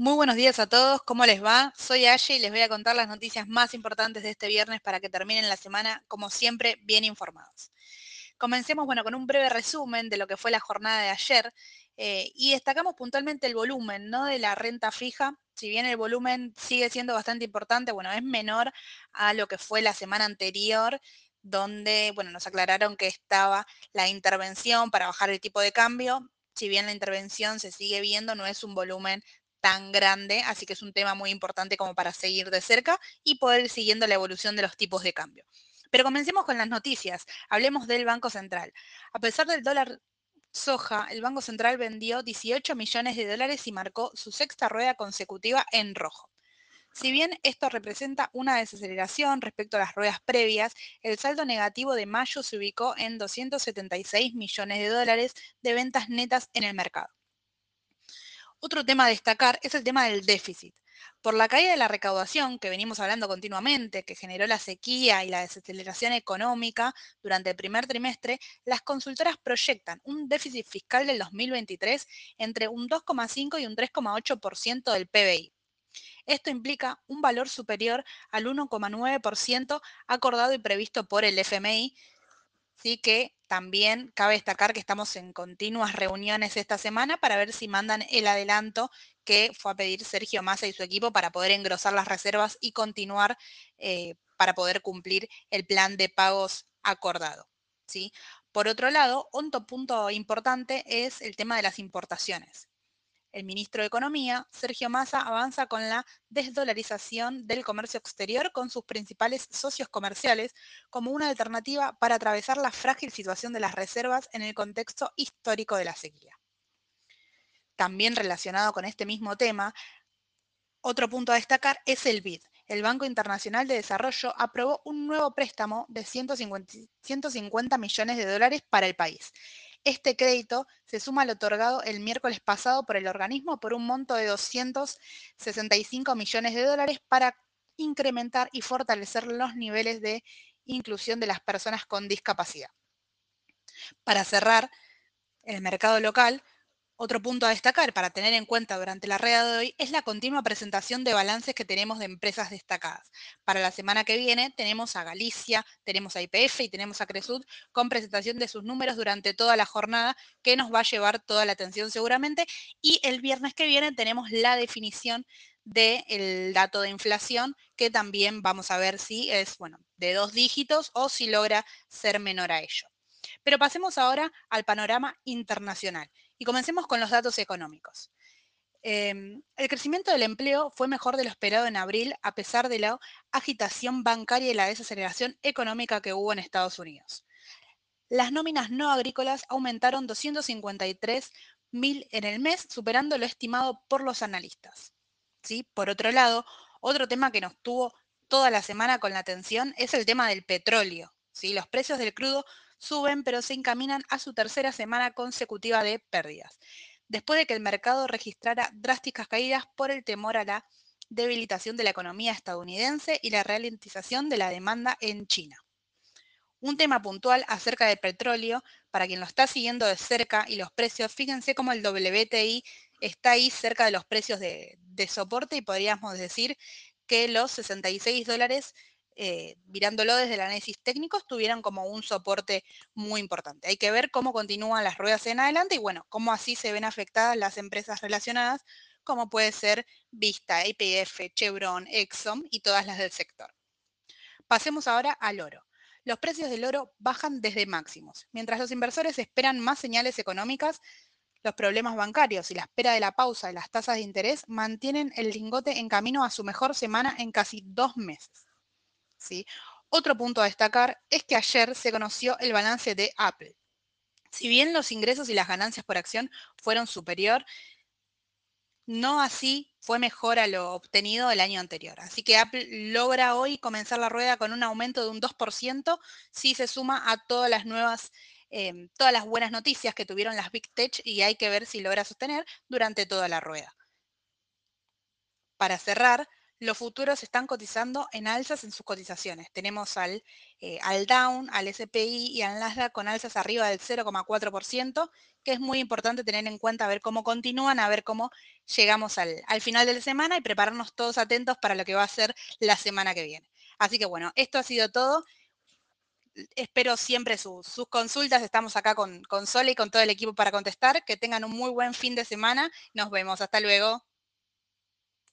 Muy buenos días a todos, ¿cómo les va? Soy Aye y les voy a contar las noticias más importantes de este viernes para que terminen la semana, como siempre, bien informados. Comencemos, bueno, con un breve resumen de lo que fue la jornada de ayer eh, y destacamos puntualmente el volumen, ¿no? De la renta fija. Si bien el volumen sigue siendo bastante importante, bueno, es menor a lo que fue la semana anterior, donde, bueno, nos aclararon que estaba la intervención para bajar el tipo de cambio. Si bien la intervención se sigue viendo, no es un volumen tan grande, así que es un tema muy importante como para seguir de cerca y poder siguiendo la evolución de los tipos de cambio. Pero comencemos con las noticias. Hablemos del Banco Central. A pesar del dólar soja, el Banco Central vendió 18 millones de dólares y marcó su sexta rueda consecutiva en rojo. Si bien esto representa una desaceleración respecto a las ruedas previas, el saldo negativo de mayo se ubicó en 276 millones de dólares de ventas netas en el mercado. Otro tema a destacar es el tema del déficit. Por la caída de la recaudación, que venimos hablando continuamente, que generó la sequía y la desaceleración económica durante el primer trimestre, las consultoras proyectan un déficit fiscal del 2023 entre un 2,5 y un 3,8% del PBI. Esto implica un valor superior al 1,9% acordado y previsto por el FMI, sí que también cabe destacar que estamos en continuas reuniones esta semana para ver si mandan el adelanto que fue a pedir Sergio Massa y su equipo para poder engrosar las reservas y continuar eh, para poder cumplir el plan de pagos acordado. ¿sí? Por otro lado, otro punto importante es el tema de las importaciones. El ministro de Economía, Sergio Massa, avanza con la desdolarización del comercio exterior con sus principales socios comerciales como una alternativa para atravesar la frágil situación de las reservas en el contexto histórico de la sequía. También relacionado con este mismo tema, otro punto a destacar es el BID. El Banco Internacional de Desarrollo aprobó un nuevo préstamo de 150, 150 millones de dólares para el país. Este crédito se suma al otorgado el miércoles pasado por el organismo por un monto de 265 millones de dólares para incrementar y fortalecer los niveles de inclusión de las personas con discapacidad. Para cerrar, el mercado local otro punto a destacar para tener en cuenta durante la red de hoy es la continua presentación de balances que tenemos de empresas destacadas. Para la semana que viene tenemos a Galicia, tenemos a IPF y tenemos a Cresud con presentación de sus números durante toda la jornada que nos va a llevar toda la atención seguramente. Y el viernes que viene tenemos la definición del dato de inflación que también vamos a ver si es bueno de dos dígitos o si logra ser menor a ello. Pero pasemos ahora al panorama internacional. Y comencemos con los datos económicos. Em, el crecimiento del empleo fue mejor de lo esperado en abril a pesar de la agitación bancaria y la desaceleración económica que hubo en Estados Unidos. Las nóminas no agrícolas aumentaron 253 mil en el mes, superando lo estimado por los analistas. ¿Sí? Por otro lado, otro tema que nos tuvo toda la semana con la atención es el tema del petróleo. ¿sí? Los precios del crudo suben, pero se encaminan a su tercera semana consecutiva de pérdidas, después de que el mercado registrara drásticas caídas por el temor a la debilitación de la economía estadounidense y la ralentización de la demanda en China. Un tema puntual acerca del petróleo, para quien lo está siguiendo de cerca y los precios, fíjense cómo el WTI está ahí cerca de los precios de, de soporte y podríamos decir que los 66 dólares eh, mirándolo desde el análisis técnico, tuvieran como un soporte muy importante. Hay que ver cómo continúan las ruedas en adelante y bueno, cómo así se ven afectadas las empresas relacionadas, como puede ser Vista, IPF, Chevron, Exxon y todas las del sector. Pasemos ahora al oro. Los precios del oro bajan desde máximos. Mientras los inversores esperan más señales económicas, los problemas bancarios y la espera de la pausa de las tasas de interés mantienen el lingote en camino a su mejor semana en casi dos meses. Otro punto a destacar es que ayer se conoció el balance de Apple. Si bien los ingresos y las ganancias por acción fueron superior, no así fue mejor a lo obtenido el año anterior. Así que Apple logra hoy comenzar la rueda con un aumento de un 2% si se suma a todas las nuevas, em, todas las buenas noticias que tuvieron las Big Tech y hay que ver si logra sostener durante toda la rueda. Para cerrar, los futuros están cotizando en alzas en sus cotizaciones. Tenemos al, eh, al Down, al SPI y al Nasdaq con alzas arriba del 0,4%, que es muy importante tener en cuenta a ver cómo continúan, a ver cómo llegamos al, al final de la semana y prepararnos todos atentos para lo que va a ser la semana que viene. Así que bueno, esto ha sido todo espero siempre sus, consultas. Estamos acá con, con Sole y con todo el equipo para contestar. Que tengan un muy buen fin de semana. Nos vemos. Hasta luego.